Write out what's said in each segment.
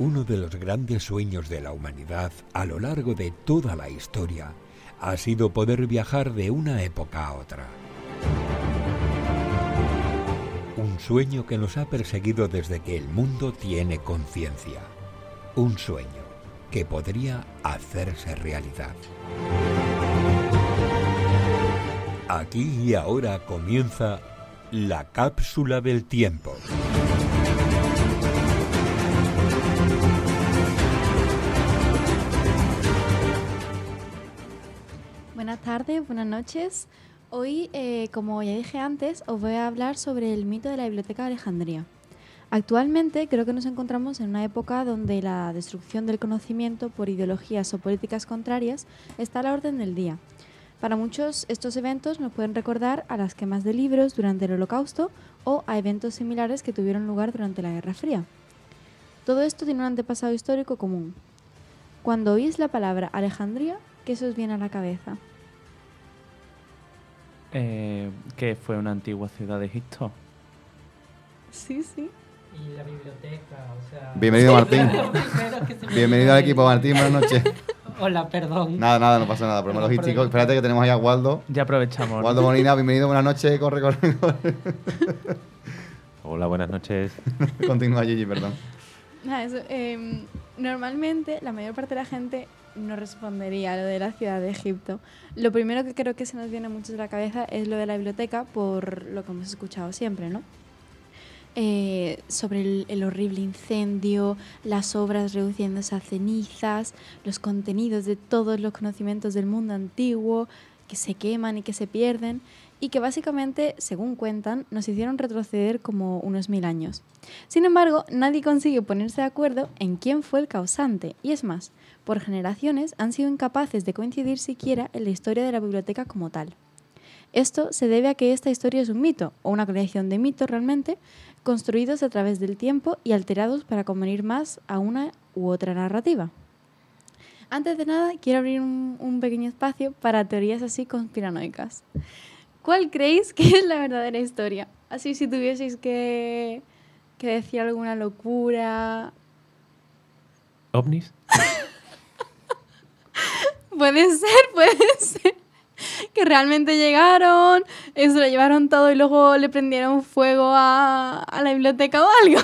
Uno de los grandes sueños de la humanidad a lo largo de toda la historia ha sido poder viajar de una época a otra. Un sueño que nos ha perseguido desde que el mundo tiene conciencia. Un sueño que podría hacerse realidad. Aquí y ahora comienza la cápsula del tiempo. Tardes, buenas noches. Hoy, eh, como ya dije antes, os voy a hablar sobre el mito de la Biblioteca de Alejandría. Actualmente creo que nos encontramos en una época donde la destrucción del conocimiento por ideologías o políticas contrarias está a la orden del día. Para muchos estos eventos nos pueden recordar a las quemas de libros durante el Holocausto o a eventos similares que tuvieron lugar durante la Guerra Fría. Todo esto tiene un antepasado histórico común. Cuando oís la palabra Alejandría, ¿qué se os viene a la cabeza? Eh, que fue una antigua ciudad de Egipto. Sí, sí. Y la biblioteca, o sea... Bienvenido, Martín. Bienvenido al equipo, Martín. Buenas noches. Hola, perdón. Nada, nada, no pasa nada. Problema No, logístico. perdón. Espérate que tenemos ahí a Waldo. Ya aprovechamos. Waldo Molina, bienvenido. Buenas noches. Corre, corre, corre. Hola, buenas noches. Continúa, Gigi, perdón. Nada, eso, em, normalmente la mayor parte de la gente no respondería a lo de la ciudad de Egipto. Lo primero que creo que se nos viene a muchos a la cabeza es lo de la biblioteca, por lo que hemos escuchado siempre, ¿no? Eh, sobre el, el horrible incendio, las obras reduciéndose a cenizas, los contenidos de todos los conocimientos del mundo antiguo que se queman y que se pierden y que básicamente, según cuentan, nos hicieron retroceder como unos mil años. Sin embargo, nadie consigue ponerse de acuerdo en quién fue el causante, y es más, por generaciones han sido incapaces de coincidir siquiera en la historia de la biblioteca como tal. Esto se debe a que esta historia es un mito, o una colección de mitos realmente, construidos a través del tiempo y alterados para convenir más a una u otra narrativa. Antes de nada, quiero abrir un, un pequeño espacio para teorías así conspiranoicas. ¿Cuál creéis que es la verdadera historia? Así si tuvieseis que, que decir alguna locura. ¿Ovnis? Puede ser, puede ser. Que realmente llegaron, eso lo llevaron todo y luego le prendieron fuego a, a la biblioteca o algo.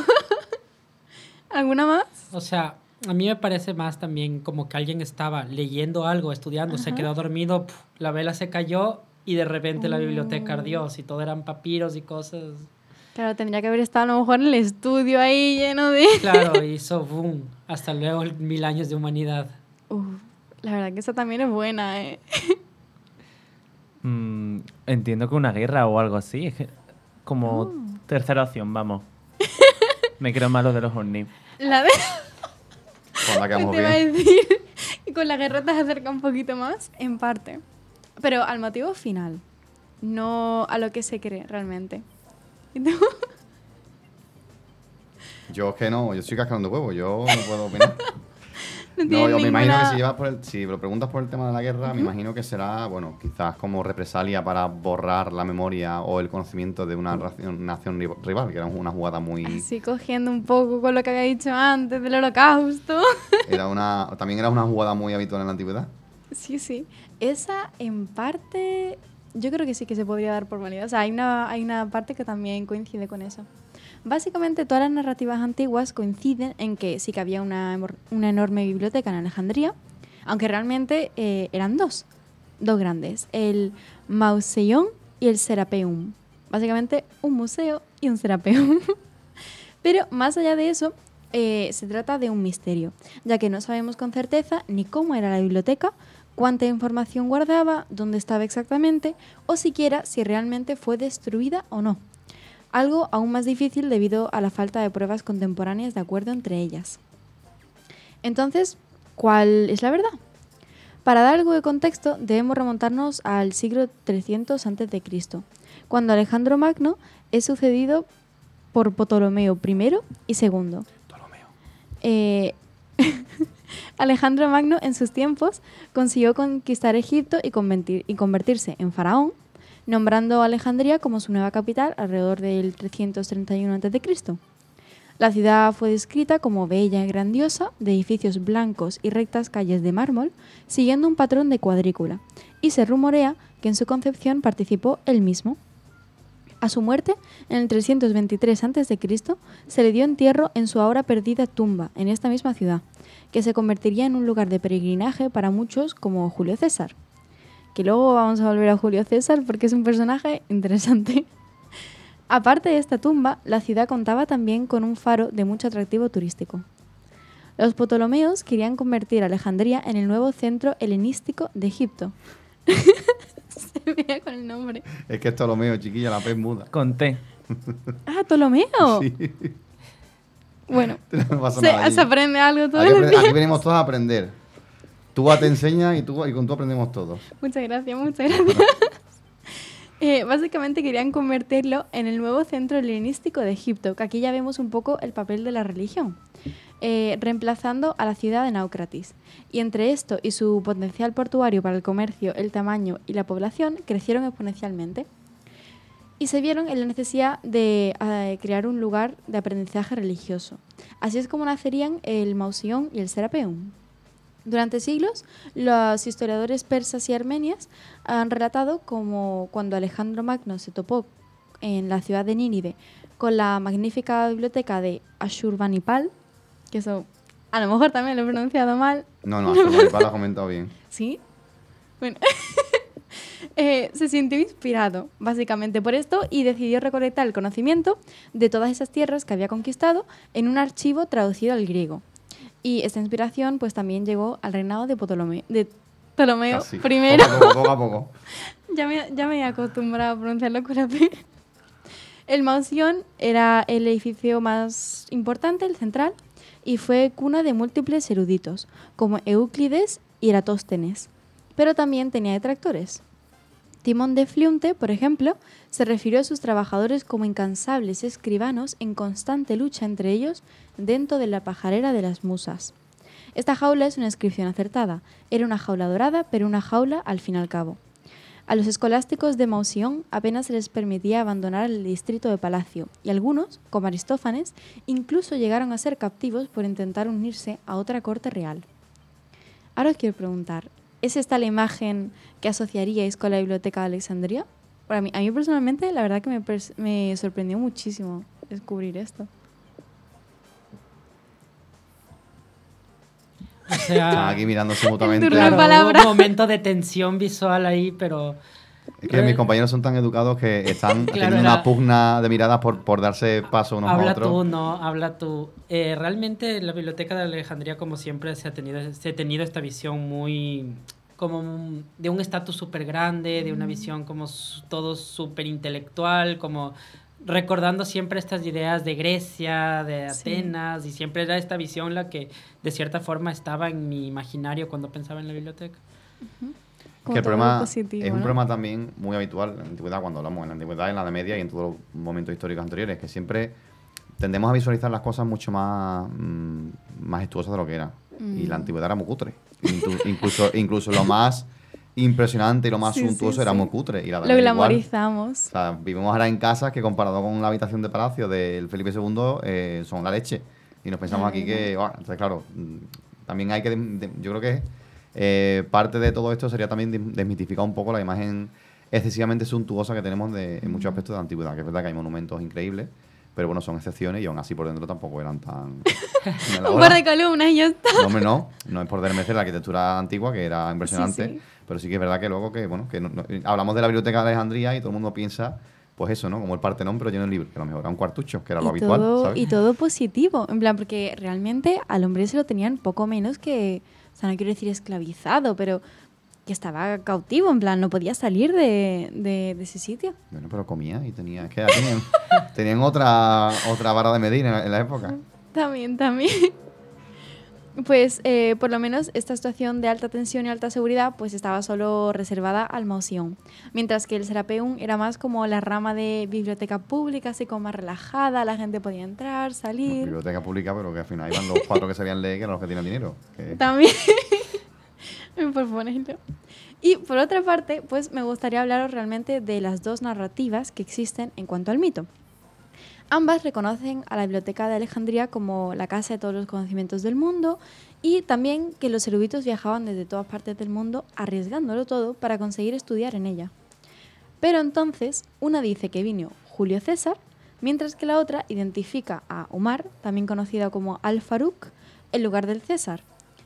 ¿Alguna más? O sea, a mí me parece más también como que alguien estaba leyendo algo, estudiando, se Ajá. quedó dormido, puf, la vela se cayó y de repente la biblioteca Oh. ardió, y todo eran papiros y cosas. Claro, tendría que haber estado a lo mejor en el estudio ahí lleno de... Claro, hizo boom. Hasta luego, mil años de humanidad. Uf, la verdad que esa también es buena, ¿eh? Mm, entiendo que una guerra o algo así. Es que como Oh. tercera opción, vamos. Me creo malo de los ovnis. La de... Con la que te iba a bien. decir y con la guerra te acerca un poquito más, en parte. Pero al motivo final, no a lo que se cree realmente. ¿Y tú? Yo es que no, yo estoy cascando huevo. Yo no puedo opinar. No, No, yo me imagino que ninguna- si, llevas por el- si lo preguntas por el tema de la guerra, me imagino que será, bueno, quizás como represalia para borrar la memoria o el conocimiento de una nación ri- rival, que era una jugada muy... Así cogiendo un poco con lo que había dicho antes del holocausto. Era una, también era una jugada muy habitual en la antigüedad. Sí, sí. Esa en parte, yo creo que sí que se podría dar por válida. O sea, hay una, hay una parte que también coincide con eso. Básicamente todas las narrativas antiguas coinciden en que sí que había una, una enorme biblioteca en Alejandría, aunque realmente eh, eran dos, dos grandes, el Mauseón y el Serapeum. Básicamente un museo y un Serapeum. Pero más allá de eso, eh, se trata de un misterio, ya que no sabemos con certeza ni cómo era la biblioteca, cuánta información guardaba, dónde estaba exactamente, o siquiera si realmente fue destruida o no. Algo aún más difícil debido a la falta de pruebas contemporáneas de acuerdo entre ellas. Entonces, ¿cuál es la verdad? Para dar algo de contexto, debemos remontarnos al siglo 300 a.C., cuando Alejandro Magno es sucedido por Ptolomeo I y II. Eh, Alejandro Magno en sus tiempos consiguió conquistar Egipto y, convertir- y convertirse en faraón, nombrando Alejandría como su nueva capital alrededor del 331 a.C. La ciudad fue descrita como bella y grandiosa, de edificios blancos y rectas calles de mármol, siguiendo un patrón de cuadrícula, y se rumorea que en su concepción participó él mismo. A su muerte, en el 323 a.C., se le dio entierro en su ahora perdida tumba, en esta misma ciudad, que se convertiría en un lugar de peregrinaje para muchos como Julio César. Que luego vamos a volver a Julio César porque es un personaje interesante. Aparte de esta tumba, la ciudad contaba también con un faro de mucho atractivo turístico. Los Ptolomeos querían convertir Alejandría en el nuevo centro helenístico de Egipto. Se con el nombre. Es que esto es lo mío, chiquilla, la pez muda. Con T. Ah, Ptolomeo. Sí. Bueno, No pasa se, nada allí. se aprende algo todos Aquí, días. aquí venimos todos a aprender. Tú te enseñas y, tú, y con tú aprendemos todos. Muchas gracias, muchas gracias. Eh, básicamente querían convertirlo en el nuevo centro helenístico de Egipto, que aquí ya vemos un poco el papel de la religión, eh, reemplazando a la ciudad de Naucratis. Y entre esto y su potencial portuario para el comercio, el tamaño y la población crecieron exponencialmente. Y se vieron en la necesidad de eh, crear un lugar de aprendizaje religioso. Así es como nacerían el Mausión y el Serapeum. Durante siglos, los historiadores persas y armenias han relatado como cuando Alejandro Magno se topó en la ciudad de Nínive con la magnífica biblioteca de Ashurbanipal, que eso a lo mejor también lo he pronunciado mal, No, no, eso lo has comentado bien. ¿sí? Bueno, eh, se sintió inspirado básicamente por esto y decidió recolectar el conocimiento de todas esas tierras que había conquistado en un archivo traducido al griego. Y esta inspiración pues también llegó al reinado de Ptolomeo, de Ptolomeo Casi. primero. Poco a poco, poco a poco. ya, me, ya me he acostumbrado a pronunciarlo con la P. El Mausión era el edificio más importante, el central, y fue cuna de múltiples eruditos, como Euclides y Eratóstenes. Pero también tenía detractores. Timón de Fliunte, por ejemplo, se refirió a sus trabajadores como incansables escribanos en constante lucha entre ellos dentro de la pajarera de las musas. Esta jaula es una inscripción acertada. Era una jaula dorada, pero una jaula al fin y al cabo. A los escolásticos de Mausión apenas se les permitía abandonar el distrito de Palacio, y algunos, como Aristófanes, incluso llegaron a ser captivos por intentar unirse a otra corte real. Ahora os quiero preguntar, ¿es esta la imagen que asociaríais con la Biblioteca de Alejandría? Para mí, a mí personalmente, la verdad que me, me sorprendió muchísimo descubrir esto. O sea, Están aquí mirándose mutuamente. claro, un momento de tensión visual ahí, pero Es que mis compañeros son tan educados que están Claro, teniendo era- una pugna de miradas por, por darse paso unos a habla otros. tú, no, habla tú. Eh, realmente la Biblioteca de Alejandría, como siempre, se ha tenido, se ha tenido esta visión muy como un- de un estatus súper grande, de una visión como todo súper intelectual, como recordando siempre estas ideas de Grecia, de Sí. Atenas, y siempre era esta visión la que de cierta forma estaba en mi imaginario cuando pensaba en la biblioteca. Como que el problema positivo, es un ¿no? problema también muy habitual en la antigüedad, cuando hablamos en la antigüedad, en la Edad Media y en todos los momentos históricos anteriores, que siempre tendemos a visualizar las cosas mucho más mm, majestuosas de lo que Y la Mm. antigüedad era muy cutre. Incluso, incluso lo más impresionante y lo más Sí, sí, suntuoso era sí. muy cutre. Y la Lo glamorizamos. O sea, vivimos ahora en casas que comparado con la habitación de palacio del Felipe II eh, son la leche. Y nos pensamos La aquí que, bueno, entonces claro, mm, también hay que, dem- dem- yo creo que eh, parte de todo esto sería también desmitificar un poco la imagen excesivamente suntuosa que tenemos de, en muchos aspectos de la antigüedad, que es verdad que hay monumentos increíbles, pero bueno, son excepciones y aún así por dentro tampoco eran tan... Un par de columnas y ya está. No, hombre, no. No es por desmerecer la arquitectura antigua, que era impresionante. Sí, sí. Pero sí que es verdad que luego que, bueno, que no- no- hablamos de la biblioteca de Alejandría y todo el mundo piensa, pues eso, ¿no? Como el Partenón, pero lleno de libros, que a lo mejor era un cuartucho, que era lo habitual, todo, ¿sabes? y todo positivo, en plan, porque realmente al hombre se lo tenían poco menos que, o sea, no quiero decir esclavizado, pero que estaba cautivo, en plan, no podía salir de, de- de ese sitio. Bueno, pero comía y tenía... Que tenían, tenían otra, otra vara de medir en, la- en la época. También, también. Pues eh, por lo menos esta situación de alta tensión y alta seguridad pues estaba solo reservada al Mausión, mientras que el Serapeum era más como la rama de biblioteca pública, así como más relajada, la gente podía entrar, salir. Biblioteca pública, pero que al final iban los cuatro que sabían leer, que eran los que tienen dinero. que- También. por. Y por otra parte, pues me gustaría hablaros realmente de las dos narrativas que existen en cuanto al mito. Ambas reconocen a la Biblioteca de Alejandría como la casa de todos los conocimientos del mundo y también que los eruditos viajaban desde todas partes del mundo arriesgándolo todo para conseguir estudiar en ella. Pero entonces, una dice que vino Julio César, mientras que la otra identifica a Omar, también conocido como Al-Farouk, en lugar del César.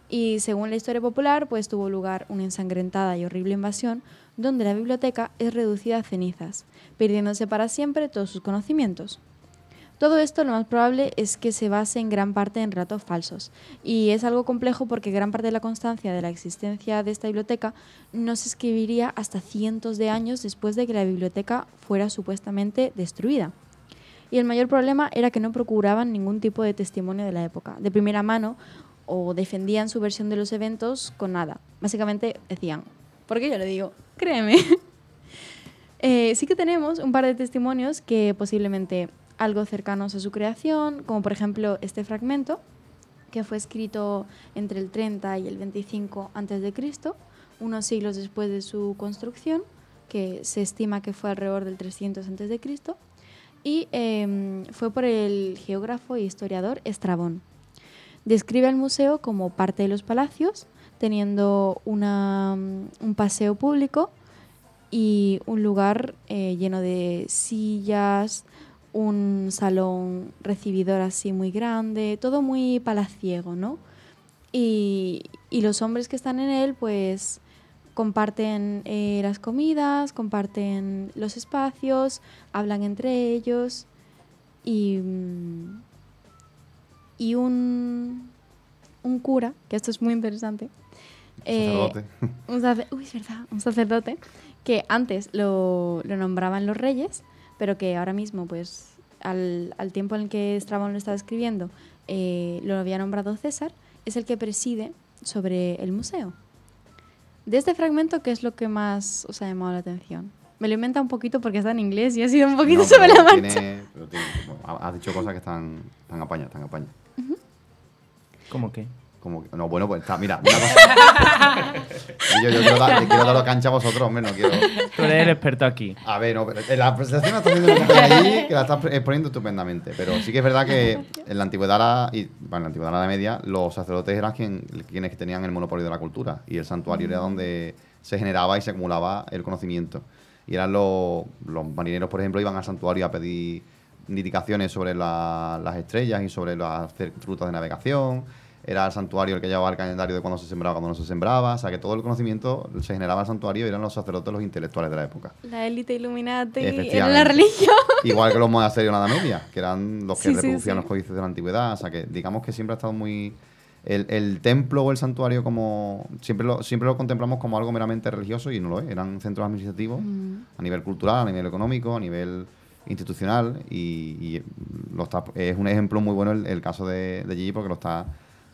Y según la historia popular, pues tuvo lugar una ensangrentada y horrible invasión donde la biblioteca es reducida a cenizas, perdiéndose para siempre todos sus conocimientos. Todo esto lo más probable es que se base en gran parte en relatos falsos, y es algo complejo porque gran parte de la constancia de la existencia de esta biblioteca no se escribiría hasta cientos de años después de que la biblioteca fuera supuestamente destruida. Y el mayor problema era que no procuraban ningún tipo de testimonio de la época, de primera mano, o defendían su versión de los eventos con nada. Básicamente decían, porque yo le digo, créeme. Eh, sí que tenemos un par de testimonios que posiblemente algo cercanos a su creación, como por ejemplo este fragmento, que fue escrito entre el 30 y el 25 a.C., unos siglos después de su construcción, que se estima que fue alrededor del 300 a.C., y em, fue por el geógrafo e historiador Estrabón. Describe al museo como parte de los palacios, teniendo una, un paseo público y un lugar eh, lleno de sillas, un salón recibidor así muy grande, todo muy palaciego, ¿no? Y, y los hombres que están en él, pues comparten eh, las comidas, comparten los espacios, hablan entre ellos y, mm, y un, un cura, que esto es muy interesante, eh, Sacerdote. un, sacer- uy, es verdad, un sacerdote que antes lo, lo nombraban los reyes, pero que ahora mismo, pues, al, al tiempo en el que Estrabón lo estaba escribiendo, eh, lo había nombrado César, es el que preside sobre el museo. De este fragmento, ¿qué es lo que más os ha llamado la atención? Me lo inventa un poquito porque está en inglés y ha sido un poquito No, sobre la marcha. tiene- pero tiene- ha- has dicho cosas que están, están apañas, están apañas. ¿Cómo? Como que- no, bueno, pues está, mira, una cosa. Yo, yo quiero, dar, quiero daros cancha a vosotros, hombre, no quiero. Tú eres el experto aquí. A ver, no, pero en la presentación la estás compañía allí que la estás exponiendo estupendamente. Pero sí que es verdad que en la antigüedad la- y bueno, en la antigüedad la media, los sacerdotes eran quien- quienes tenían el monopolio de la cultura. Y el santuario era donde se generaba y se acumulaba el conocimiento. Y eran los, los marineros, por ejemplo, iban al santuario a pedir indicaciones sobre la- las estrellas y sobre las rutas de navegación. Era el santuario el que llevaba el calendario de cuando se sembraba, cuando no se sembraba. O sea, que todo el conocimiento se generaba en el santuario y eran los sacerdotes los intelectuales de la época. La élite Illuminati era la religión. Igual que los monasterios en la Edad Media, que eran los que Sí, sí, reproducían sí. los códices de la antigüedad. O sea, que digamos que siempre ha estado muy. El, el templo o el santuario, como siempre lo, siempre lo contemplamos como algo meramente religioso y no lo es. Eran centros administrativos Mm. a nivel cultural, a nivel económico, a nivel institucional. Y, y lo está, es un ejemplo muy bueno el, el caso de, de Gigi porque lo está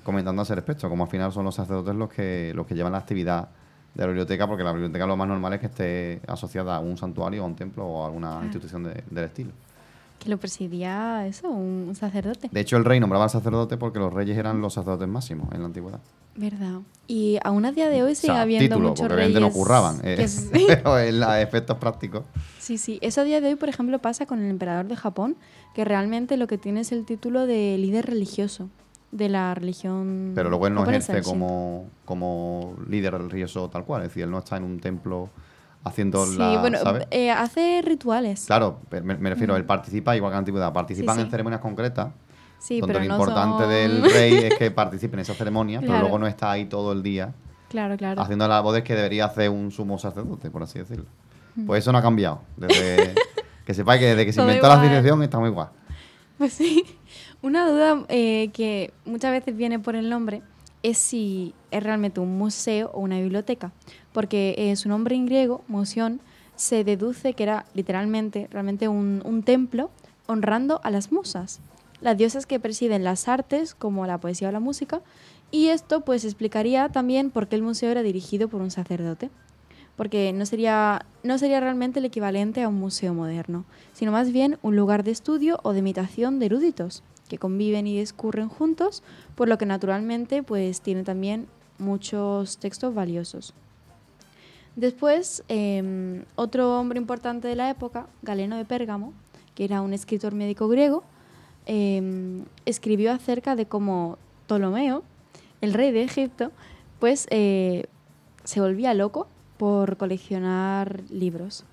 comentando a ese respecto. Como al final son los sacerdotes los que, los que llevan la actividad de la biblioteca, porque la biblioteca lo más normal es que esté asociada a un santuario, a un templo o a alguna Claro. institución de- del estilo. Que lo presidía eso, un sacerdote. De hecho, el rey nombraba al sacerdote porque los reyes eran los sacerdotes máximos en la antigüedad. ¿Verdad? Y aún a día de hoy O sigue sea, habiendo título, muchos porque reyes. obviamente no curraban. eh, que s- pero en los efectos prácticos. sí, sí. Eso a día de hoy, por ejemplo, pasa con el emperador de Japón, que realmente lo que tiene es el título de líder religioso de la religión. Pero luego él no ejerce como, como líder religioso tal cual. Es decir, él no está en un templo haciendo Sí, la. bueno, ¿sabes? eh, hace rituales. Claro, me, me refiero, él participa igual que en la antigüedad. Participan Sí, sí. en ceremonias concretas. Sí, donde pero lo no importante son- del rey es que participe en esa ceremonia, pero Claro. luego no está ahí todo el día Claro, claro. haciendo las bodas que debería hacer un sumo sacerdote, por así decirlo. Pues eso no ha cambiado. Desde, que sepáis que desde que se Todo inventó la civilización está muy igual. Pues sí. Una duda eh, que muchas veces viene por el nombre es si es realmente un museo o una biblioteca. Porque eh, su nombre en griego, moción, se deduce que era literalmente realmente un, un templo honrando a las musas, las diosas que presiden las artes como la poesía o la música. Y esto pues explicaría también por qué el museo era dirigido por un sacerdote porque no sería, no sería realmente el equivalente a un museo moderno, sino más bien un lugar de estudio o de imitación de eruditos, que conviven y discurren juntos, por lo que naturalmente pues tiene también muchos textos valiosos. Después, eh, otro hombre importante de la época, Galeno de Pérgamo, que era un escritor médico griego, eh, escribió acerca de cómo Ptolomeo, el rey de Egipto, pues eh, se volvía loco por coleccionar libros.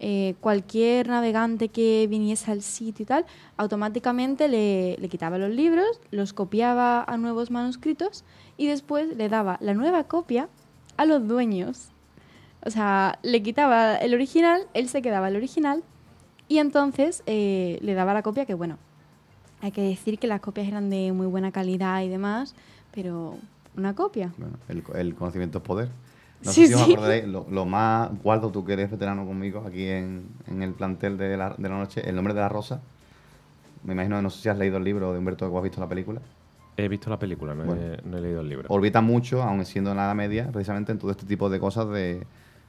Eh, cualquier navegante que viniese al sitio y tal, automáticamente le, le quitaba los libros, los copiaba a nuevos manuscritos y después le daba la nueva copia a los dueños. O sea, le quitaba el original, él se quedaba el original y entonces eh, le daba la copia que, bueno, hay que decir que las copias eran de muy buena calidad y demás, pero una copia. Bueno, el, el conocimiento es poder. No Sí, sé si os acordaréis, lo, lo más guardo, tú que eres veterano conmigo aquí en, en el plantel de la, de la noche, El nombre de la rosa. Me imagino, no sé si has leído el libro de Humberto o has visto la película. He visto la película, no, Bueno. he, no he leído el libro. Orbita mucho, aun siendo en la Edad Media, precisamente en todo este tipo de cosas de,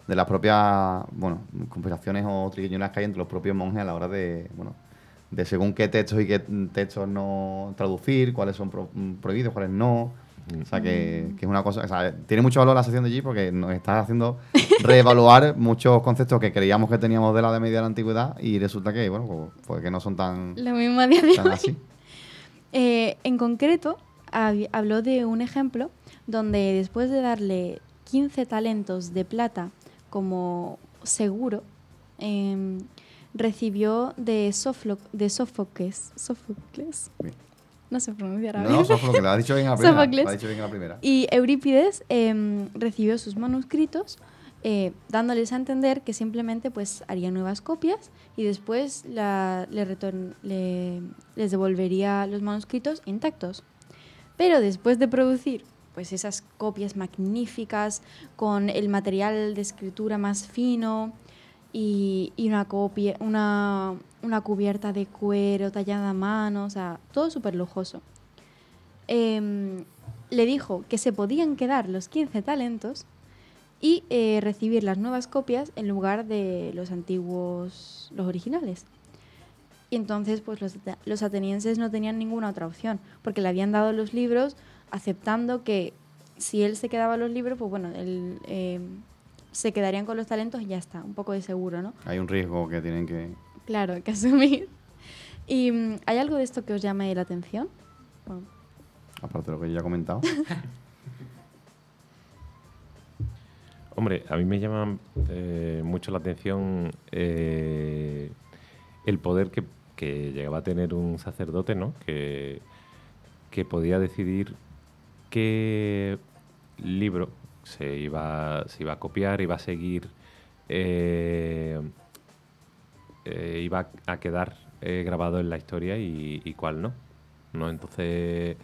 de las propias, bueno, conspiraciones o triquiñuelas que hay entre los propios monjes a la hora de, bueno, de según qué textos y qué textos no traducir, cuáles son pro- prohibidos, cuáles no. O sea, que, que es una cosa, o sea, tiene mucho valor la sección de allí porque nos está haciendo reevaluar muchos conceptos que creíamos que teníamos de la Edad Media de la Antigüedad y resulta que, bueno, pues, pues que no son tan, Lo mismo a día de hoy. así. Eh, en concreto, hab- habló de un ejemplo donde después de darle 15 talentos de plata como seguro, em, recibió de, Soflo- de Sófocles, Sófocles, Bien. no sé pronunciar No, ahora. no, Sófocles, lo has dicho bien en la primera. Sófocles. Lo has dicho bien en la primera. Y Eurípides em, recibió sus manuscritos, eh, dándoles a entender que simplemente pues haría nuevas copias y después la- le le- les devolvería los manuscritos intactos. Pero después de producir pues esas copias magníficas con el material de escritura más fino y, una copia, una, una cubierta de cuero tallada a mano, o sea, todo súper lujoso em, le dijo que se podían quedar los 15 talentos y eh, recibir las nuevas copias en lugar de los antiguos, los originales. Y entonces, pues los, los atenienses no tenían ninguna otra opción, porque le habían dado los libros aceptando que si él se quedaba los libros, pues bueno, él, em, se quedarían con los talentos y ya está, un poco de seguro, ¿no? Hay un riesgo que tienen que... Claro, que asumir. ¿Y mm, hay algo de esto que os llame la atención? Bueno, Aparte de lo que yo ya he comentado. Hombre, a mí me llama eh, mucho la atención eh, el poder que, que llegaba a tener un sacerdote, ¿no? Que, que podía decidir qué libro se iba, se iba a copiar, iba a seguir, eh, eh, iba a quedar eh, grabado en la historia y, y cuál no. ¿no? Entonces,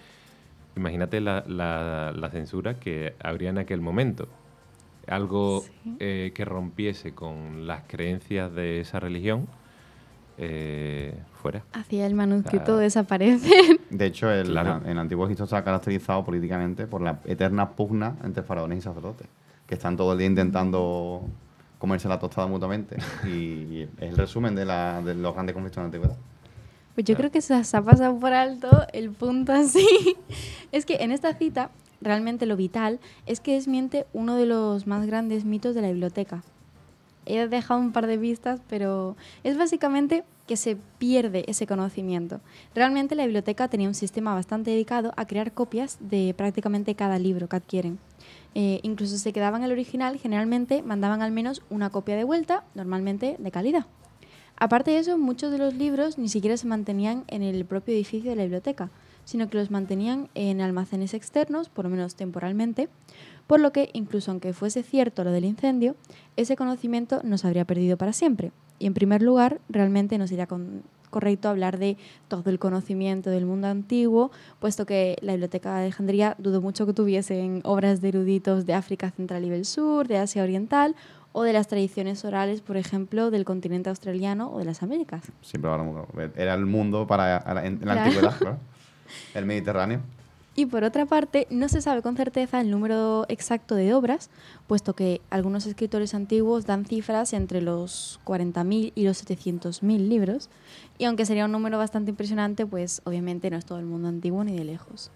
imagínate la, la- la censura que habría en aquel momento. Algo Sí. que rompiese con las creencias de esa religión, eh, fuera. hacia el manuscrito Ah. desaparece. De hecho, el, Claro. en el antiguo Egipto está caracterizado políticamente por la eterna pugna entre faraones y sacerdotes, que están todo el día intentando comerse la tostada mutuamente. Y es el resumen de, la- de los grandes conflictos de la antigüedad. Pues yo Claro. creo que se ha pasado por alto el punto así. es que en esta cita, realmente lo vital es que desmiente uno de los más grandes mitos de la biblioteca. He dejado un par de vistas, pero es básicamente que se pierde ese conocimiento. Realmente la biblioteca tenía un sistema bastante dedicado a crear copias de prácticamente cada libro que adquieren. Eh, incluso se quedaban el original, generalmente mandaban al menos una copia de vuelta, normalmente de calidad. Aparte de eso, muchos de los libros ni siquiera se mantenían en el propio edificio de la biblioteca, sino que los mantenían en almacenes externos, por lo menos temporalmente, por lo que, incluso aunque fuese cierto lo del incendio, ese conocimiento no se habría perdido para siempre. Y en primer lugar, realmente no sería con- correcto hablar de todo el conocimiento del mundo antiguo, puesto que la Biblioteca de Alejandría dudo mucho que tuviesen obras de eruditos de África Central y del Sur, de Asia Oriental, o de las tradiciones orales, por ejemplo, del continente australiano o de las Américas. Siempre era el mundo para en, en la Claro. antigüedad, claro. el Mediterráneo. Y por otra parte, no se sabe con certeza el número exacto de obras, puesto que algunos escritores antiguos dan cifras entre los 40.000 y los 700.000 libros, y aunque sería un número bastante impresionante, pues obviamente no es todo el mundo antiguo ni de lejos.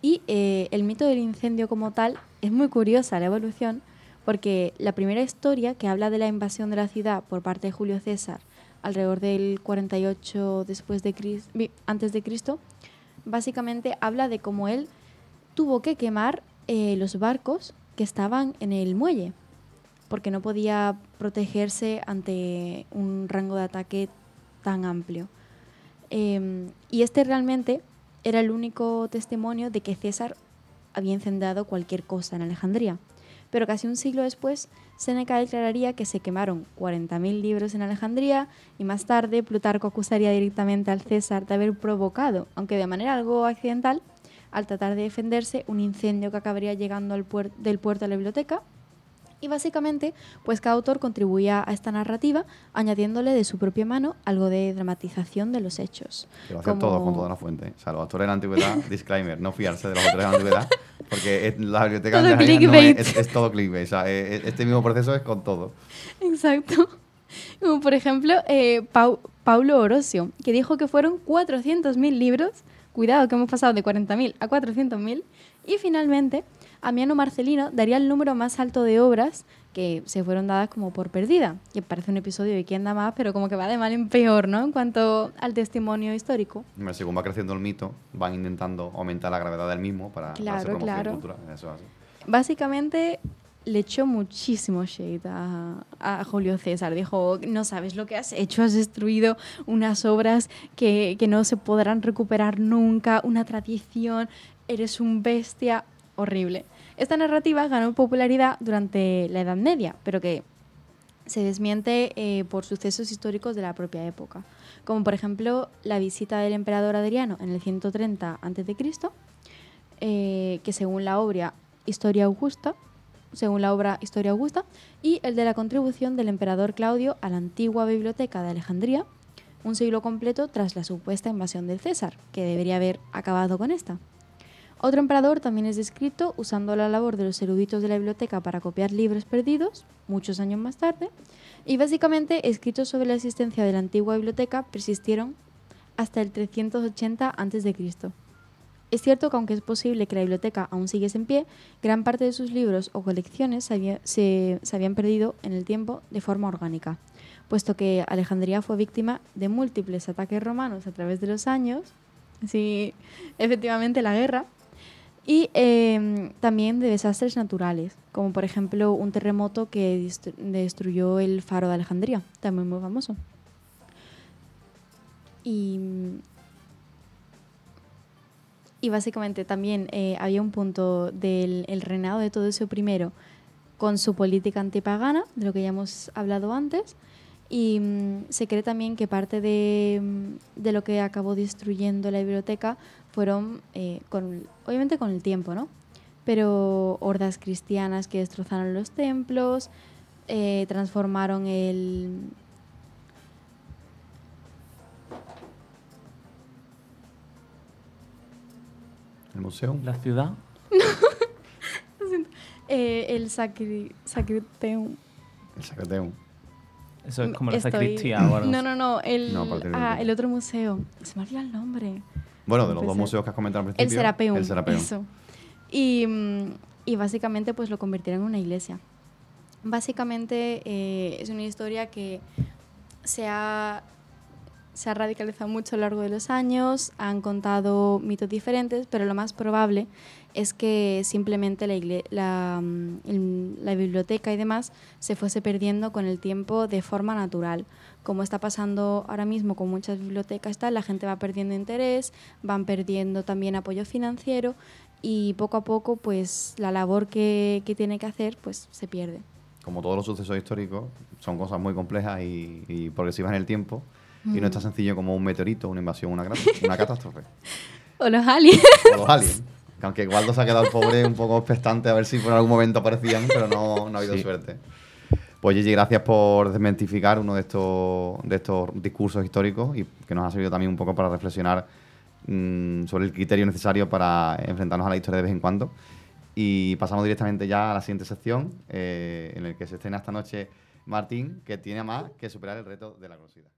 Y eh, el mito del incendio como tal es muy curiosa la evolución, porque la primera historia que habla de la invasión de la ciudad por parte de Julio César alrededor del 48 después antes de Cristo, básicamente habla de cómo él tuvo que quemar eh, los barcos que estaban en el muelle, porque no podía protegerse ante un rango de ataque tan amplio. Eh, y este realmente era el único testimonio de que César había incendiado cualquier cosa en Alejandría. Pero casi un siglo después, Séneca declararía que se quemaron 40.000 libros en Alejandría y más tarde Plutarco acusaría directamente al César de haber provocado, aunque de manera algo accidental, al tratar de defenderse, un incendio que acabaría llegando al puer- del puerto a la biblioteca. Y básicamente, pues cada autor contribuía a esta narrativa añadiéndole de su propia mano algo de dramatización de los hechos. Que lo hacen Como- todo con toda la fuente. O sea, los autores de la antigüedad, disclaimer, no fiarse de los autores de la antigüedad, porque la biblioteca Todo no es, es- todo clickbait. O sea, eh, eh, este mismo proceso es con todo. Exacto. Como por ejemplo, eh, Pau- Paulo Orosio, que dijo que fueron 400.000 libros. Cuidado, que hemos pasado de 40.000 a 400.000. Y finalmente, Amiano Marcelino daría el número más alto de obras que se fueron dadas como por perdida. Que parece un episodio de quién da más, pero como que va de mal en peor, ¿no? En cuanto al testimonio histórico. Según va creciendo el mito, van intentando aumentar la gravedad del mismo para Claro, promoción claro. cultural. Eso es así. Básicamente le echó muchísimo shade a, a Julio César. Dijo, no sabes lo que has hecho, has destruido unas obras que, que no se podrán recuperar nunca, una tradición, eres un bestia Esta narrativa ganó popularidad durante la Edad Media, pero que se desmiente eh, por sucesos históricos de la propia época, como por ejemplo la visita del emperador Adriano en el 130 a.C., eh, que según la obra Historia Augusta, según la obra Historia Augusta, y el de la contribución del emperador Claudio a la antigua biblioteca de Alejandría, un siglo completo tras la supuesta invasión del César, que debería haber acabado con esta. Otro emperador también es descrito usando la labor de los eruditos de la biblioteca para copiar libros perdidos, muchos años más tarde, y básicamente escritos sobre la existencia de la antigua biblioteca persistieron hasta el 380 a.C. Es cierto que aunque es posible que la biblioteca aún siguiese en pie, gran parte de sus libros o colecciones se, había- se- se habían perdido en el tiempo de forma orgánica, puesto que Alejandría fue víctima de múltiples ataques romanos a través de los años, sí, efectivamente la guerra, y eh, también de desastres naturales, como por ejemplo un terremoto que destru- destruyó el faro de Alejandría, también muy famoso. Y, y básicamente también eh, había un punto del el reinado de Teodosio I con su política antipagana, de lo que ya hemos hablado antes, y mm, se cree también que parte de, mm, de lo que acabó destruyendo la biblioteca fueron, eh, con, obviamente con el tiempo, ¿no? Pero hordas cristianas que destrozaron los templos, eh, transformaron el... El museo. La ciudad. eh, el sacri, sacriteum. El Sacrateum. Eso es como la Estoy- sacristía No, no, no, el, No, ah, el otro museo. Se me olvidó el nombre. Bueno, de los dos museos que has comentado al principio. El Serapeum. El Serapeum. Eso. Y, mm, y básicamente pues lo convirtieron en una iglesia. Básicamente eh, es una historia que se ha, se ha radicalizado mucho a lo largo de los años, han contado mitos diferentes, pero lo más probable es que simplemente la, la, mm, la biblioteca y demás se fuese perdiendo con el tiempo de forma natural. Como está pasando ahora mismo con muchas bibliotecas, tal, la gente va perdiendo interés, van perdiendo también apoyo financiero y poco a poco pues la labor que, que tiene que hacer pues se pierde. Como todos los sucesos históricos, son cosas muy complejas y, y progresivas en el tiempo. Y no es tan sencillo como un meteorito, una invasión, una, una catástrofe. O los aliens. O los aliens. Que aunque Waldo se ha quedado el pobre un poco expectante a ver si por algún momento aparecían, pero no, no ha habido Sí. suerte. Pues Gigi, gracias por desmentificar uno de estos, de estos discursos históricos y que nos ha servido también un poco para reflexionar mm, sobre el criterio necesario para enfrentarnos a la historia de vez en cuando. Y pasamos directamente ya a la siguiente sección, eh, en el que se estrena esta noche Martín, que tiene más que superar el reto de la curiosidad.